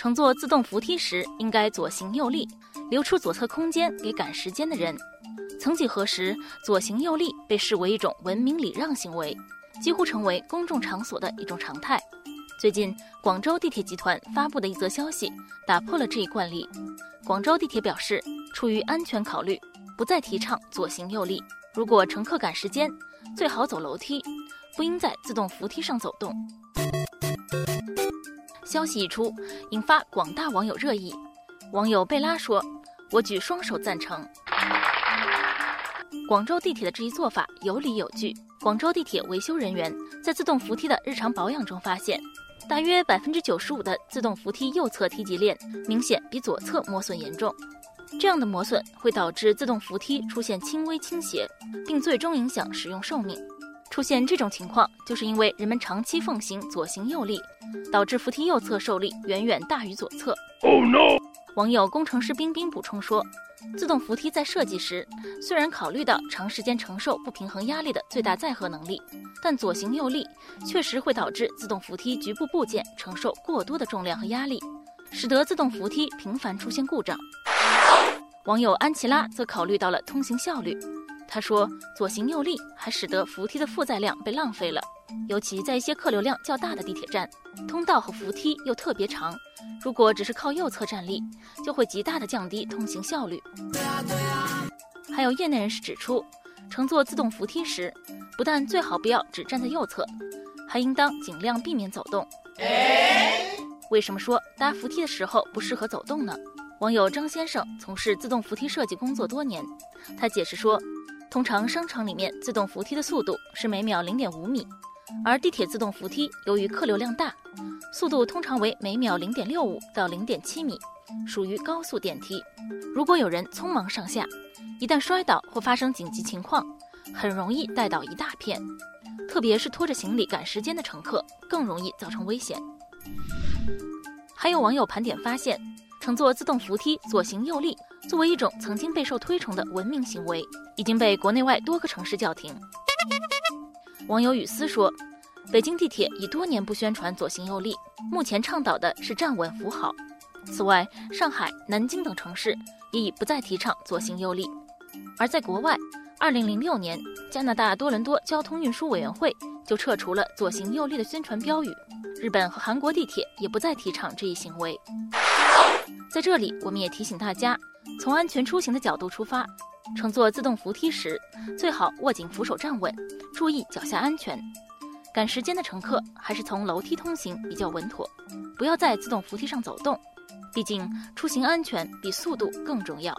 乘坐自动扶梯时应该左行右立，留出左侧空间给赶时间的人。曾几何时，左行右立被视为一种文明礼让行为，几乎成为公众场所的一种常态。最近，广州地铁集团发布的一则消息打破了这一惯例。广州地铁表示，出于安全考虑，不再提倡左行右立。如果乘客赶时间，最好走楼梯，不应在自动扶梯上走动。消息一出，引发广大网友热议。网友贝拉说：“我举双手赞成。”广州地铁的这一做法有理有据。广州地铁维修人员在自动扶梯的日常保养中发现，大约百分之九十五的自动扶梯右侧梯级链明显比左侧磨损严重。这样的磨损会导致自动扶梯出现轻微倾斜，并最终影响使用寿命。出现这种情况，就是因为人们长期奉行左行右立，导致扶梯右侧受力远远大于左侧。Oh no！网友工程师冰冰补充说，自动扶梯在设计时虽然考虑到长时间承受不平衡压力的最大载荷能力，但左行右立确实会导致自动扶梯局部部件承受过多的重量和压力，使得自动扶梯频繁出现故障。网友安琪拉则考虑到了通行效率。他说：“左行右立还使得扶梯的负载量被浪费了，尤其在一些客流量较大的地铁站，通道和扶梯又特别长，如果只是靠右侧站立，就会极大的降低通行效率。”还有业内人士指出，乘坐自动扶梯时，不但最好不要只站在右侧，还应当尽量避免走动。为什么说搭扶梯的时候不适合走动呢？网友张先生从事自动扶梯设计工作多年，他解释说。通常商场里面自动扶梯的速度是每秒零点五米，而地铁自动扶梯由于客流量大，速度通常为每秒零点六五到零点七米，属于高速电梯。如果有人匆忙上下，一旦摔倒或发生紧急情况，很容易带倒一大片，特别是拖着行李赶时间的乘客，更容易造成危险。还有网友盘点发现，乘坐自动扶梯左行右立。作为一种曾经备受推崇的文明行为，已经被国内外多个城市叫停。网友雨思说：“北京地铁已多年不宣传左行右立，目前倡导的是站稳扶好。此外，上海、南京等城市也已不再提倡左行右立。而在国外，2006年，加拿大多伦多交通运输委员会就撤除了左行右立的宣传标语。日本和韩国地铁也不再提倡这一行为。在这里，我们也提醒大家。”从安全出行的角度出发，乘坐自动扶梯时，最好握紧扶手站稳，注意脚下安全。赶时间的乘客还是从楼梯通行比较稳妥，不要在自动扶梯上走动，毕竟出行安全比速度更重要。